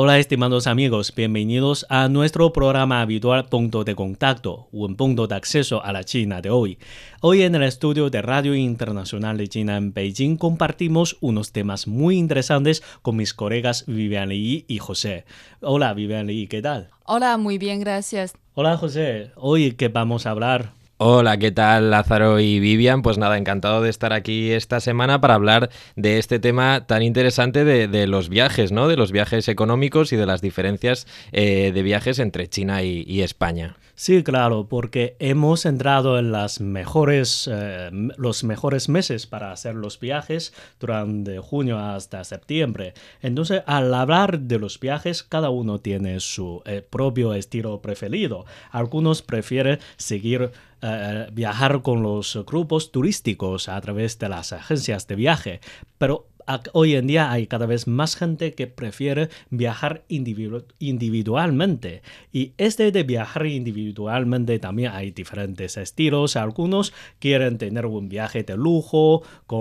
Hola estimados amigos, bienvenidos a nuestro programa habitual Punto de Contacto, un punto de acceso a la China de hoy. Hoy en el estudio de Radio Internacional de China en Beijing compartimos unos temas muy interesantes con mis colegas Vivian Li y José. Hola Vivian Li, ¿qué tal? Hola, muy bien, gracias. Hola José, hoy qué vamos a hablar Hola, ¿qué tal Lázaro y Vivian? Pues nada, encantado de estar aquí esta semana para hablar de este tema tan interesante de, los viajes, ¿no? De los viajes económicos y de las diferencias eh, de viajes entre China y España. Sí, claro, porque hemos entrado en mejores, eh, los mejores meses para hacer los viajes durante junio hasta septiembre. Entonces, al hablar de los viajes, cada uno tiene su eh, propio estilo preferido. Algunos prefieren seguir viajar con los grupos turísticos a través de las agencias de viaje, pero hoy en día hay cada vez más gente que prefiere viajar individualmente. Y este de viajar individualmente también hay diferentes estilos. Algunos quieren tener un viaje de lujo, con,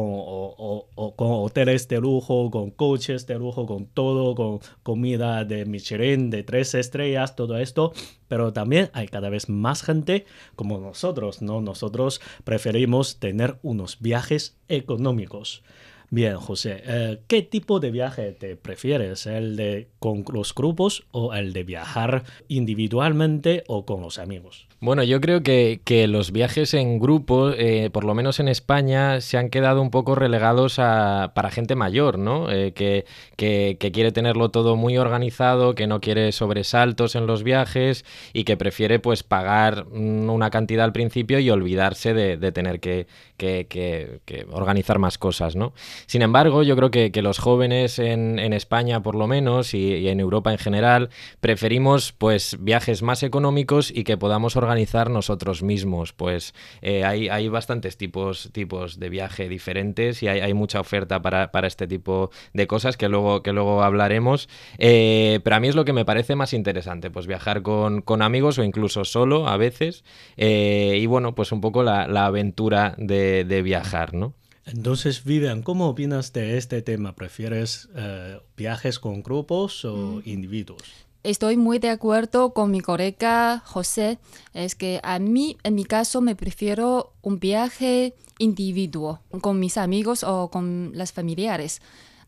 hoteles de lujo, con coches de lujo, con todo, con comida de Michelin de tres estrellas, todo esto pero también hay cada vez más gente como nosotros, ¿no? Nosotros preferimos tener unos viajes económicos. Bien, José, eh, ¿qué tipo de viaje te prefieres? ¿El de con los grupos o el de viajar individualmente o con los amigos? Bueno, yo creo que, los viajes en grupo, eh, por lo menos en España, se han quedado un poco relegados para gente mayor, ¿no? Eh, que, quiere tenerlo todo muy organizado, que no quiere sobresaltos en los viajes y que prefiere pues pagar mm, una cantidad al principio y olvidarse de, tener que, organizar más cosas, ¿no? Sin embargo, yo creo que, los jóvenes en, España, por lo menos, y, en Europa en general, preferimos pues viajes más económicos y que podamos organizar nosotros mismos. Pues eh, hay, hay, bastantes tipos, tipos de viaje diferentes y hay, mucha oferta para, este tipo de cosas que luego, que luego hablaremos. Eh, pero a mí es lo que me parece más interesante, pues viajar con, amigos o incluso solo a veces. Eh, y bueno, pues un poco la, aventura de, viajar, ¿no? Entonces, Vivian, ¿cómo opinas de este tema? ¿Prefieres viajes con grupos o mm. individuos? Estoy muy de acuerdo con mi colega José. Es que a mí, en mi caso, me prefiero un viaje individuo, con mis amigos o con las familiares,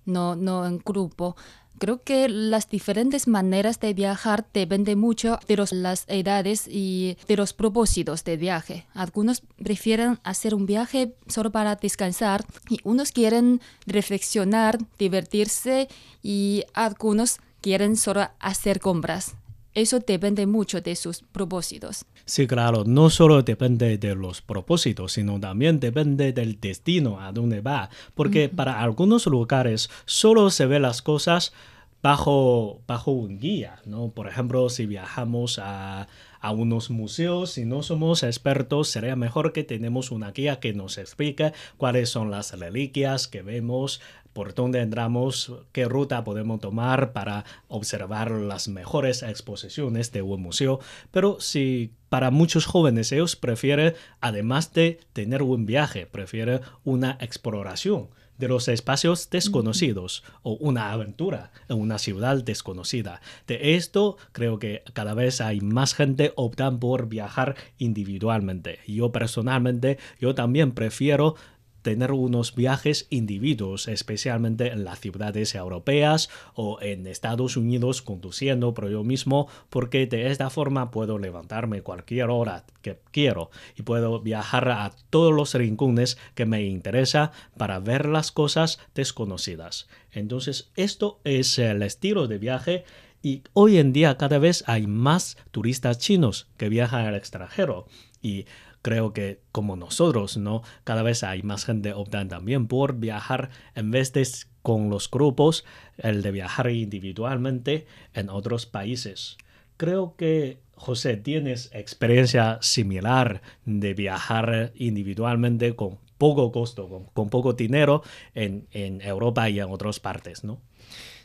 no, no en grupo. Creo que las diferentes maneras de viajar dependen mucho de las edades y de los propósitos de viaje. Algunos prefieren hacer un viaje solo para descansar y unos quieren reflexionar, divertirse y algunos quieren solo hacer compras. Eso depende mucho de sus propósitos. Sí, claro, no solo depende de los propósitos, sino también depende del destino a dónde va. Porque para algunos lugares solo se ven las cosas bajo, bajo un guía, ¿no? Por ejemplo, si viajamos a, a unos museos, si no somos expertos, sería mejor que tenemos una guía que nos explique cuáles son las reliquias que vemos, por dónde entramos, qué ruta podemos tomar para observar las mejores exposiciones de un museo. Pero si para muchos jóvenes ellos prefieren, además de tener un viaje, prefieren una exploración de los espacios desconocidos o una aventura en una ciudad desconocida. De esto creo que cada vez hay más gente optan por viajar individualmente. Yo personalmente, yo también prefiero tener unos viajes individuos, especialmente en las ciudades europeas o en Estados Unidos conduciendo por yo mismo, porque de esta forma puedo levantarme cualquier hora que quiero y puedo viajar a todos los rincones que me interesa para ver las cosas desconocidas. Entonces, esto es el estilo de viaje y hoy en día cada vez hay más turistas chinos que viajan al extranjero y creo que como nosotros, ¿no? Cada vez hay más gente optan también por viajar en vez de con los grupos, el de viajar individualmente en otros países. Creo que José, ¿tienes experiencia similar de viajar individualmente con poco costo, con, con poco dinero en, en Europa y en otras partes, ¿no?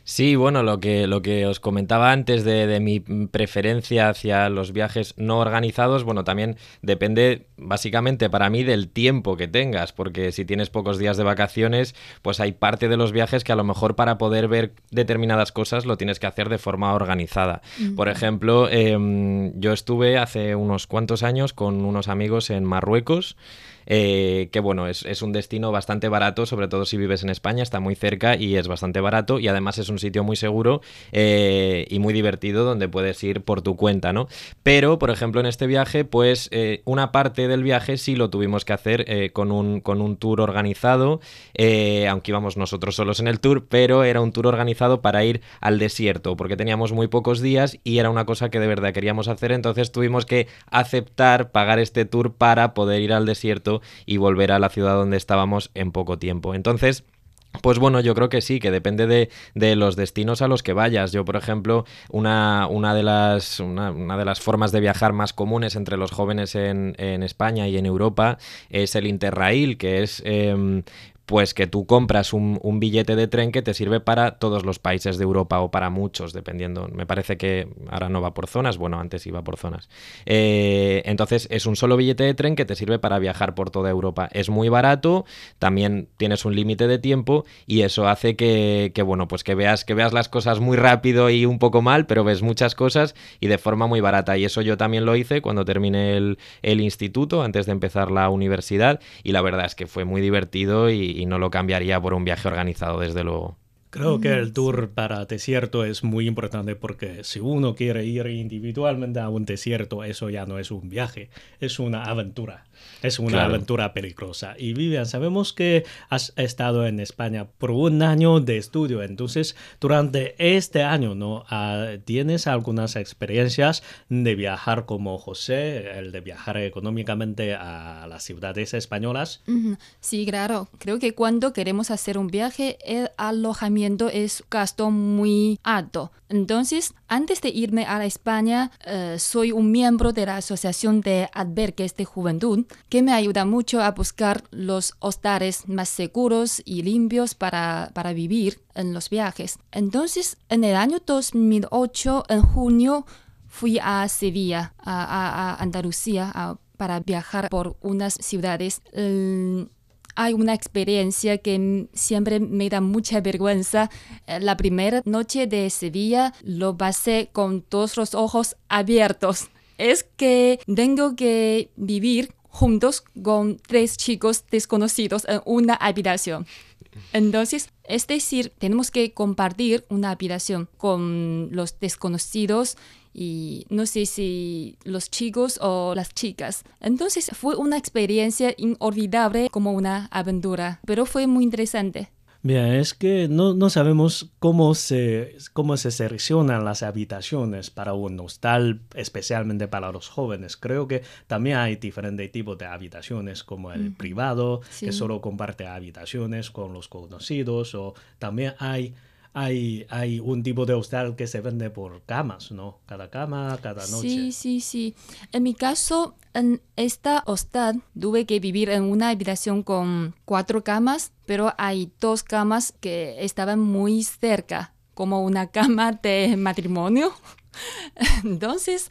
Sí, bueno, lo que, lo que os comentaba antes de, de, mi preferencia hacia los viajes no organizados, bueno, también depende básicamente para mí del tiempo que tengas, porque si tienes pocos días de vacaciones, pues hay parte de los viajes que a lo mejor para poder ver determinadas cosas lo tienes que hacer de forma organizada. Mm. Por ejemplo, eh, yo estuve hace unos cuantos años con unos amigos en Marruecos. Eh, que bueno, es, es, un destino bastante barato, sobre todo si vives en España, está muy cerca y es bastante barato y además es un sitio muy seguro eh, y muy divertido donde puedes ir por tu cuenta, ¿no? Pero, por ejemplo, en este viaje, pues eh, una parte del viaje sí lo tuvimos que hacer con, un, con un tour organizado, aunque íbamos nosotros solos en el tour, pero era un tour organizado para ir al desierto, porque teníamos muy pocos días y era una cosa que de verdad queríamos hacer, entonces tuvimos que aceptar pagar este tour para poder ir al desierto y volver a la ciudad donde estábamos en poco tiempo. Entonces, pues bueno, yo creo que sí, que depende de, de, los destinos a los que vayas. Yo, por ejemplo, una, una, de, las, una, de las formas de viajar más comunes entre los jóvenes en, en España y en Europa es el Interrail, que es eh, pues que tú compras un, billete de tren que te sirve para todos los países de Europa o para muchos, dependiendo. Me parece que ahora no va por zonas, bueno, antes iba por zonas. Eh, entonces es un solo billete de tren que te sirve para viajar por toda Europa. Es muy barato, también tienes un límite de tiempo y eso hace que, que, bueno, pues que veas, que veas las cosas muy rápido y un poco mal, pero ves muchas cosas y de forma muy barata. Y eso yo también lo hice cuando terminé el, el instituto, antes de empezar la universidad, y la verdad es que fue muy divertido y, y no lo cambiaría por un viaje organizado, desde luego. Creo que el tour para desierto es muy importante porque si uno quiere ir individualmente a un desierto, eso ya no es un viaje, es una aventura. Es una claro. aventura peligrosa. Y Vivian, sabemos que has estado en España por un año de estudio, entonces durante este año, ¿no? Uh, ¿Tienes algunas experiencias de viajar como José, el de viajar económicamente a las ciudades españolas? Sí, claro. Creo que cuando queremos hacer un viaje, el alojamiento es gasto muy alto. Entonces, antes de irme a España, uh, soy un miembro de la Asociación de Albergues de Juventud que me ayuda mucho a buscar los hostales más seguros y limpios para, para vivir en los viajes. Entonces, en el año 2008, en junio, fui a Sevilla, a, a, a Andalucía, a, para viajar por unas ciudades. Um, hay una experiencia que siempre me da mucha vergüenza. La primera noche de Sevilla lo pasé con todos los ojos abiertos. Es que tengo que vivir juntos con tres chicos desconocidos en una habitación. Entonces, es decir, tenemos que compartir una habitación con los desconocidos y no sé si los chicos o las chicas. Entonces fue una experiencia inolvidable como una aventura, pero fue muy interesante. Bien, es que no, no sabemos cómo se, cómo se seleccionan las habitaciones para un hostal, especialmente para los jóvenes. Creo que también hay diferentes tipos de habitaciones, como el mm. privado, sí. que solo comparte habitaciones con los conocidos, o también hay hay, hay un tipo de hostal que se vende por camas, ¿no? Cada cama, cada noche. Sí, sí, sí. En mi caso, en esta hostal tuve que vivir en una habitación con cuatro camas, pero hay dos camas que estaban muy cerca, como una cama de matrimonio. Entonces,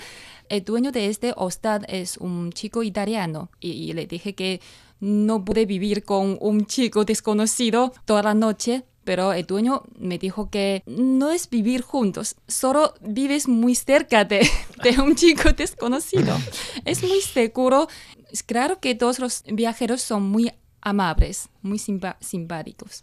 el dueño de este hostal es un chico italiano y, y le dije que no pude vivir con un chico desconocido toda la noche pero el dueño me dijo que no es vivir juntos, solo vives muy cerca de, de un chico desconocido. Es muy seguro. Es claro que todos los viajeros son muy amables, muy simpáticos.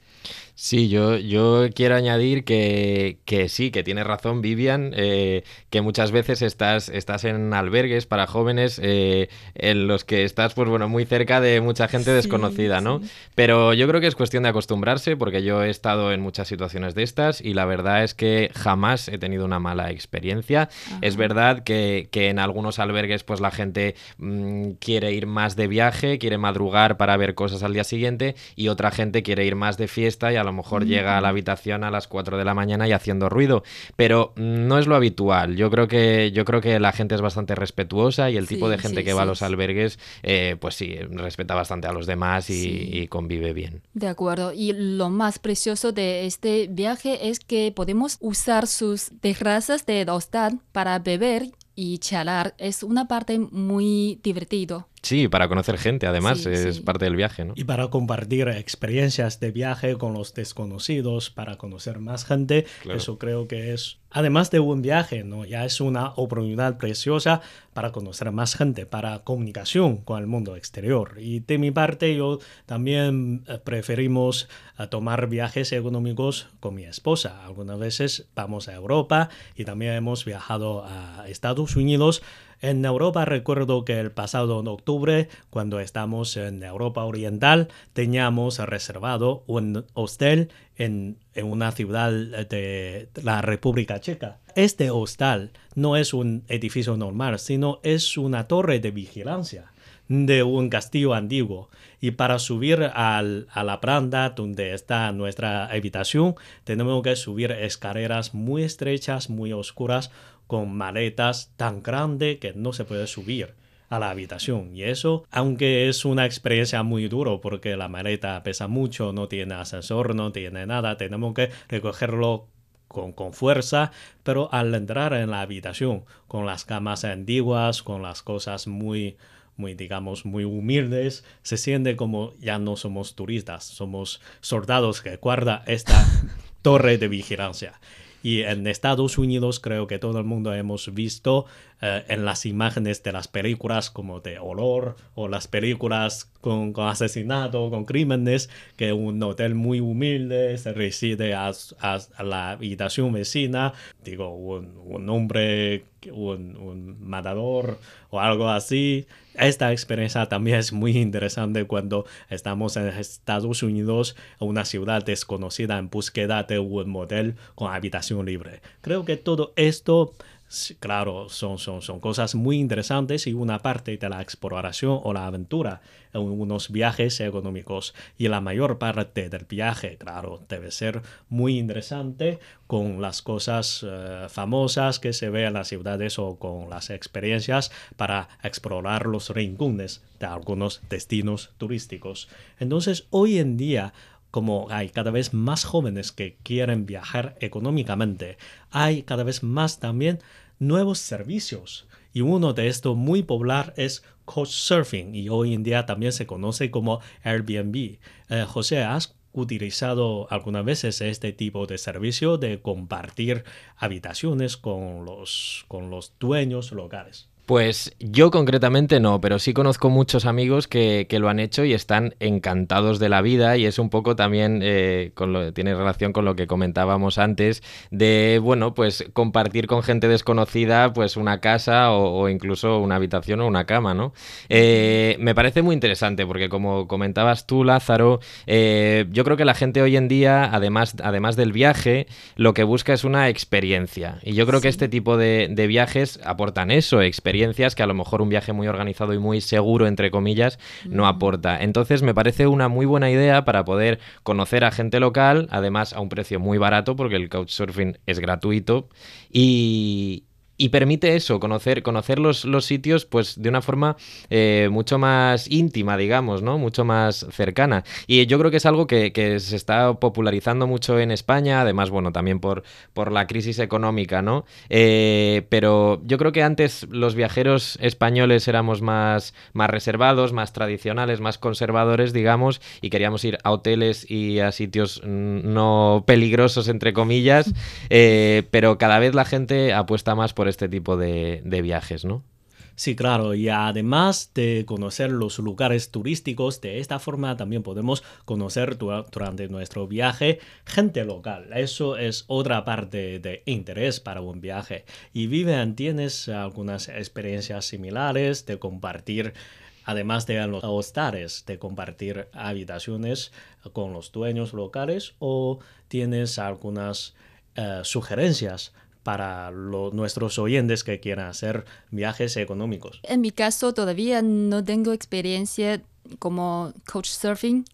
Sí, yo, yo quiero añadir que, que sí, que tiene razón Vivian, eh, que muchas veces estás, estás en albergues para jóvenes eh, en los que estás, pues bueno, muy cerca de mucha gente sí, desconocida, ¿no? Sí. Pero yo creo que es cuestión de acostumbrarse, porque yo he estado en muchas situaciones de estas y la verdad es que jamás he tenido una mala experiencia. Ajá. Es verdad que, que, en algunos albergues, pues la gente mmm, quiere ir más de viaje, quiere madrugar para ver cosas al día siguiente y otra gente quiere ir más de fiesta y a lo mejor llega a la habitación a las 4 de la mañana y haciendo ruido. Pero no es lo habitual. Yo creo que, yo creo que la gente es bastante respetuosa y el tipo de gente que va a los albergues, eh, pues sí, respeta bastante a los demás y, convive bien. De acuerdo. Y lo más precioso de este viaje es que podemos usar sus terrazas de hostal para beber y charlar. Es una parte muy divertido. Sí, para conocer gente, además, es parte del viaje, ¿no? Y para compartir experiencias de viaje con los desconocidos, para conocer más gente, eso creo que es, además de un viaje, ¿no? Ya es una oportunidad preciosa para conocer más gente, para comunicación con el mundo exterior. Y de mi parte, yo también eh, preferimos eh, tomar viajes económicos con mi esposa. Algunas veces vamos a Europa y también hemos viajado a Estados Unidos en Europa recuerdo que el pasado octubre, cuando estamos en Europa Oriental, teníamos reservado un hostel en, una ciudad de la República Checa. Este hostal no es un edificio normal, sino es una torre de vigilancia de un castillo antiguo. Y para subir a la planta donde está nuestra habitación, tenemos que subir escaleras muy estrechas, muy oscuras, con maletas tan grandes que no se puede subir a la habitación. Y eso, aunque es una experiencia muy duro porque la maleta pesa mucho, no tiene ascensor, no tiene nada, tenemos que recogerlo con, con, fuerza, pero al entrar en la habitación, con las camas antiguas, con las cosas muy, muy, digamos, muy humildes, se siente como ya no somos turistas, somos soldados que guarda esta torre de vigilancia. Y en Estados Unidos creo que todo el mundo hemos visto eh, en las imágenes de las películas como de horror o las películas con, con asesinato, con crímenes, que un hotel muy humilde se reside a, a, la habitación vecina, digo, un, un hombre, un, un matador o algo así. Esta experiencia también es muy interesante cuando estamos en Estados Unidos, una ciudad desconocida en búsqueda de un motel con habitación libre. Creo que todo esto claro, son, son, son cosas muy interesantes y una parte de la exploración o la aventura en unos viajes económicos. Y la mayor parte del viaje, claro, debe ser muy interesante con las cosas eh, famosas que se ve en las ciudades o con las experiencias para explorar los rincones de algunos destinos turísticos. Entonces, hoy en día, como hay cada vez más jóvenes que quieren viajar económicamente, hay cada vez más también nuevos servicios. Y uno de estos muy popular es Couchsurfing y hoy en día también se conoce como Airbnb. Eh, José, ¿has utilizado algunas veces este tipo de servicio de compartir habitaciones con los, con los dueños locales? Pues yo concretamente no, pero sí conozco muchos amigos que, lo han hecho y están encantados de la vida y es un poco también, eh, con lo, tiene relación con lo que comentábamos antes, de, bueno, pues compartir con gente desconocida pues una casa o, incluso una habitación o una cama, ¿no? Eh, me parece muy interesante porque como comentabas tú, Lázaro, eh, yo creo que la gente hoy en día, además, además del viaje, lo que busca es una experiencia y yo creo que este tipo de, de viajes aportan eso, experiencia que a lo mejor un viaje muy organizado y muy seguro, entre comillas, no aporta. Entonces me parece una muy buena idea para poder conocer a gente local, además a un precio muy barato, porque el couchsurfing es gratuito, y, y permite eso, conocer, conocer los, los, sitios pues de una forma eh, mucho más íntima, digamos, ¿no? Mucho más cercana. Y yo creo que es algo que, se está popularizando mucho en España, además, bueno, también por, por la crisis económica, ¿no? Eh, pero yo creo que antes los viajeros españoles éramos más, más reservados, más tradicionales, más conservadores, digamos, y queríamos ir a hoteles y a sitios no peligrosos, entre comillas, eh, pero cada vez la gente apuesta más por este tipo de, viajes, ¿no? Sí, claro, y además de conocer los lugares turísticos, de esta forma también podemos conocer durante nuestro viaje gente local. Eso es otra parte de interés para un viaje. Y Vivian, ¿tienes algunas experiencias similares de compartir, además de los hostales, de compartir habitaciones con los dueños locales o tienes algunas eh, sugerencias para nuestros oyentes que quieran hacer viajes económicos? En mi caso todavía no tengo experiencia como coach surfing,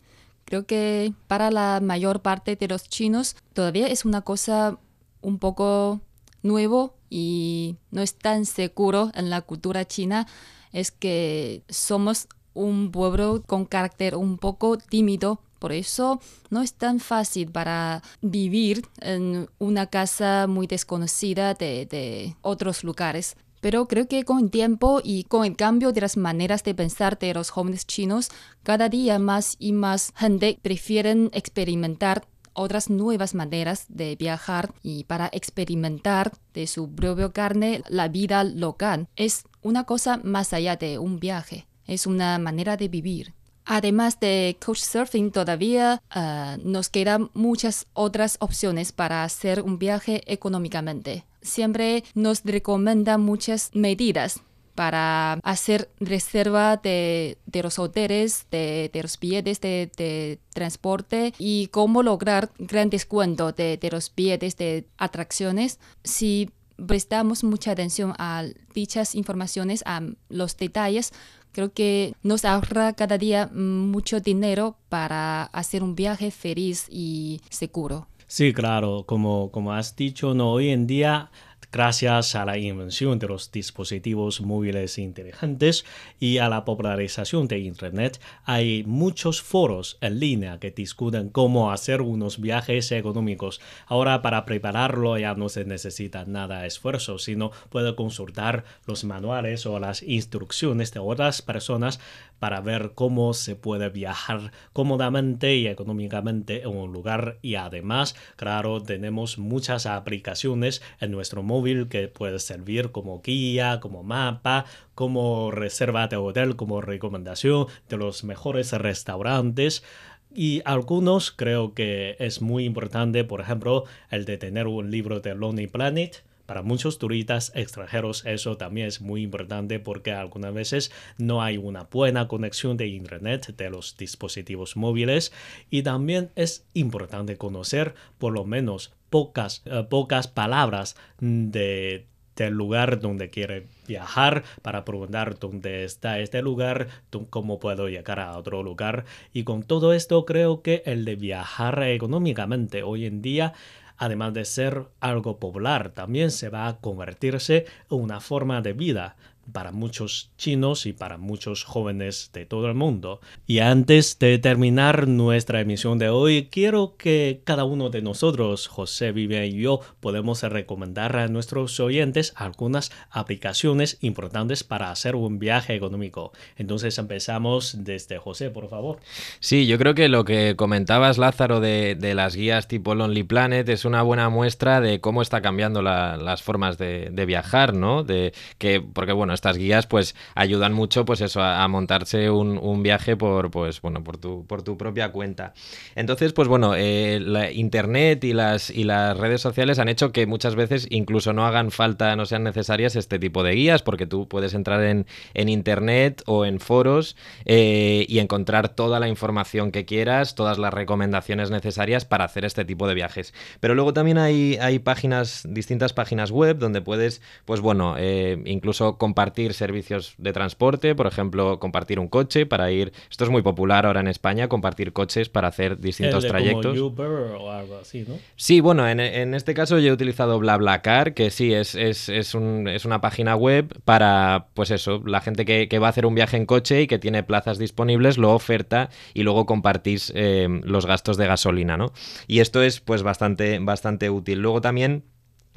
Creo que para la mayor parte de los chinos todavía es una cosa un poco nuevo y no es tan seguro en la cultura china. Es que somos un pueblo con carácter un poco tímido. Por eso no es tan fácil para vivir en una casa muy desconocida de, otros lugares. Pero creo que con el tiempo y con el cambio de las maneras de pensar de los jóvenes chinos, cada día más y más gente prefieren experimentar otras nuevas maneras de viajar y para experimentar de su propio carne la vida local. Es una cosa más allá de un viaje, es una manera de vivir. Además de Couchsurfing, todavía ah, nos quedan muchas otras opciones para hacer un viaje económicamente. Siempre nos recomienda muchas medidas para hacer reserva de, los hoteles, de, los billetes de, transporte y cómo lograr gran descuento de, los billetes de atracciones. Si prestamos mucha atención a dichas informaciones, a los detalles, Creo que nos ahorra cada día mucho dinero para hacer un viaje feliz y seguro. Sí, claro, como, como has dicho, no hoy en día Gracias a la invención de los dispositivos móviles inteligentes y a la popularización de Internet, hay muchos foros en línea que discuten cómo hacer unos viajes económicos. Ahora para prepararlo ya no se necesita nada de esfuerzo, sino puede consultar los manuales o las instrucciones de otras personas para ver cómo se puede viajar cómodamente y económicamente en un lugar y además, claro, tenemos muchas aplicaciones en nuestro móvil que puede servir como guía, como mapa, como reserva de hotel, como recomendación de los mejores restaurantes. Y algunos creo que es muy importante, por ejemplo, el de tener un libro de Lonely Planet para muchos turistas extranjeros eso también es muy importante porque algunas veces no hay una buena conexión de internet de los dispositivos móviles y también es importante conocer por lo menos pocas, eh, pocas palabras de del lugar donde quiere viajar para preguntar dónde está este lugar, cómo puedo llegar a otro lugar. Y con todo esto creo que el de viajar económicamente hoy en día además de ser algo popular, también se va a convertirse en una forma de vida para muchos chinos y para muchos jóvenes de todo el mundo. Y antes de terminar nuestra emisión de hoy, quiero que cada uno de nosotros, José, Vivian y yo, podemos recomendar a nuestros oyentes algunas aplicaciones importantes para hacer un viaje económico. Entonces empezamos desde José, por favor. Sí, yo creo que lo que comentabas, Lázaro, de, las guías tipo Lonely Planet es una buena muestra de cómo está cambiando las formas de, de viajar, ¿no? De que, porque bueno, estas guías pues ayudan mucho pues eso a, montarse un, viaje por pues bueno por tu por tu propia cuenta. Entonces pues bueno eh, la internet y las y las redes sociales han hecho que muchas veces incluso no hagan falta no sean necesarias este tipo de guías porque tú puedes entrar en, en internet o en foros eh, y encontrar toda la información que quieras todas las recomendaciones necesarias para hacer este tipo de viajes. Pero luego también hay hay páginas distintas páginas web donde puedes pues bueno eh, incluso compartir compartir servicios de transporte, por ejemplo, compartir un coche para ir. Esto es muy popular ahora en España, compartir coches para hacer distintos trayectos. Uber o algo así, ¿no? Sí, bueno, en, en, este caso yo he utilizado BlaBlaCar, que sí, es, es, es, un, es, una página web para, pues eso, la gente que, que, va a hacer un viaje en coche y que tiene plazas disponibles, lo oferta y luego compartís eh, los gastos de gasolina, ¿no? Y esto es pues bastante, bastante útil. Luego también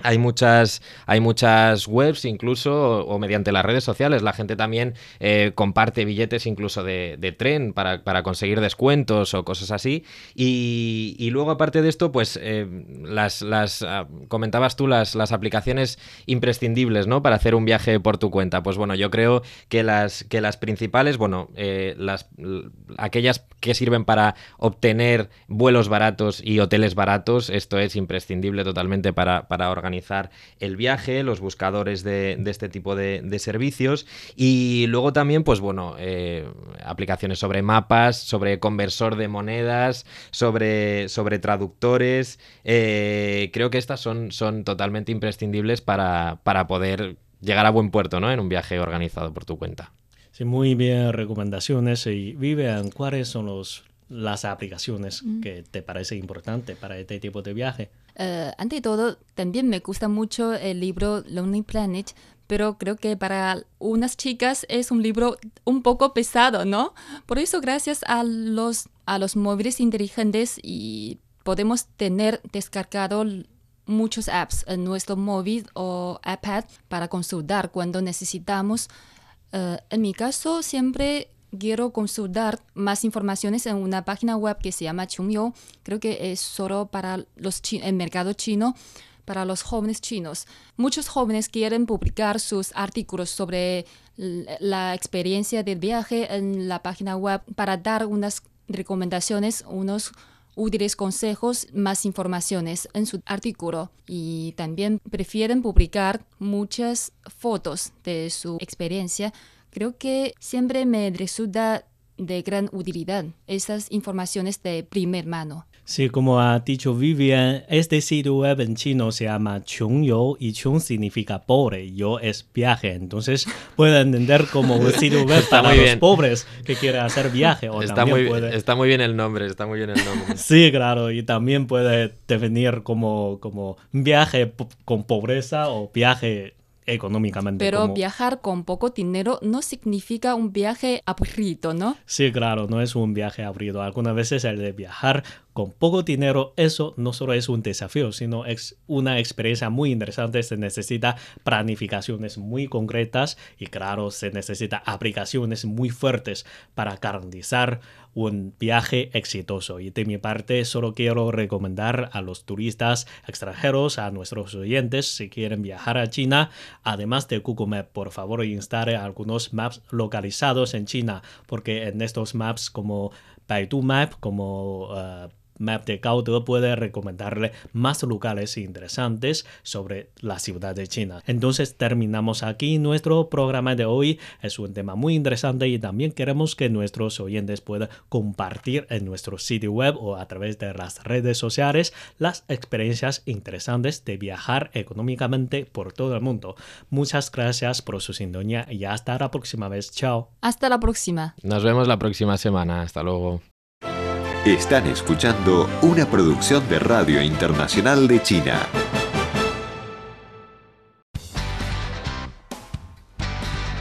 hay muchas, hay muchas webs incluso o, mediante las redes sociales. La gente también eh, comparte billetes incluso de, tren para, conseguir descuentos o cosas así. Y, luego aparte de esto, pues eh, las, las ah, comentabas tú las, las aplicaciones imprescindibles ¿no? para hacer un viaje por tu cuenta. Pues bueno, yo creo que las, que las principales, bueno, eh, las, aquellas que sirven para obtener vuelos baratos y hoteles baratos, esto es imprescindible totalmente para, para organizar organizar el viaje, los buscadores de, este tipo de, servicios y luego también, pues bueno, eh, aplicaciones sobre mapas, sobre conversor de monedas, sobre, sobre traductores. Eh, creo que estas son, son totalmente imprescindibles para, para poder llegar a buen puerto ¿no? en un viaje organizado por tu cuenta. Sí, muy bien recomendaciones y Vivian, ¿cuáles son los las aplicaciones que te parece importante para este tipo de viaje? Eh, ante todo, también me gusta mucho el libro Lonely Planet, pero creo que para unas chicas es un libro un poco pesado, ¿no? Por eso, gracias a los, a los móviles inteligentes y podemos tener descargado muchos apps en nuestro móvil o iPad para consultar cuando necesitamos. Eh, en mi caso, siempre quiero consultar más informaciones en una página web que se llama Chungyou. Creo que es solo para los el mercado chino, para los jóvenes chinos. Muchos jóvenes quieren publicar sus artículos sobre la experiencia del viaje en la página web para dar unas recomendaciones, unos útiles consejos, más informaciones en su artículo y también prefieren publicar muchas fotos de su experiencia. Creo que siempre me resulta de gran utilidad esas informaciones de primer mano. Sí, como ha dicho Vivian, este sitio web en chino se llama Yo y Chung significa pobre, yo es viaje. Entonces puede entender como un sitio web para los pobres que quieren hacer viaje. O está, muy, está muy bien el nombre, está muy bien el nombre. sí, claro, y también puede definir como, como viaje con pobreza o viaje económicamente. Pero viajar con poco dinero no significa un viaje aburrido, ¿no? Sí, claro, no es un viaje aburrido. Algunas veces el de viajar con poco dinero, eso no solo es un desafío, sino es una experiencia muy interesante. Se necesita planificaciones muy concretas y claro, se necesita aplicaciones muy fuertes para garantizar un viaje exitoso. Y de mi parte, solo quiero recomendar a los turistas extranjeros, a nuestros oyentes, si quieren viajar a China, además de Google Maps, por favor instale algunos maps localizados en China, porque en estos maps como Baidu Map, como uh, Map de Gaudo puede recomendarle más lugares interesantes sobre la ciudad de China. Entonces terminamos aquí nuestro programa de hoy. Es un tema muy interesante y también queremos que nuestros oyentes puedan compartir en nuestro sitio web o a través de las redes sociales las experiencias interesantes de viajar económicamente por todo el mundo. Muchas gracias por su sintonía y hasta la próxima vez. Chao. Hasta la próxima. Nos vemos la próxima semana. Hasta luego. Están escuchando una producción de Radio Internacional de China.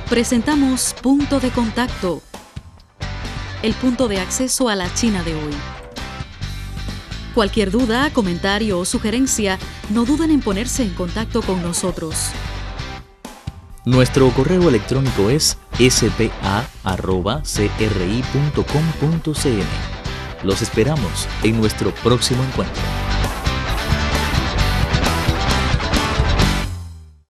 Presentamos Punto de Contacto, el punto de acceso a la China de hoy. Cualquier duda, comentario o sugerencia, no duden en ponerse en contacto con nosotros. Nuestro correo electrónico es spa.cri.com.cn. Los esperamos en nuestro próximo encuentro.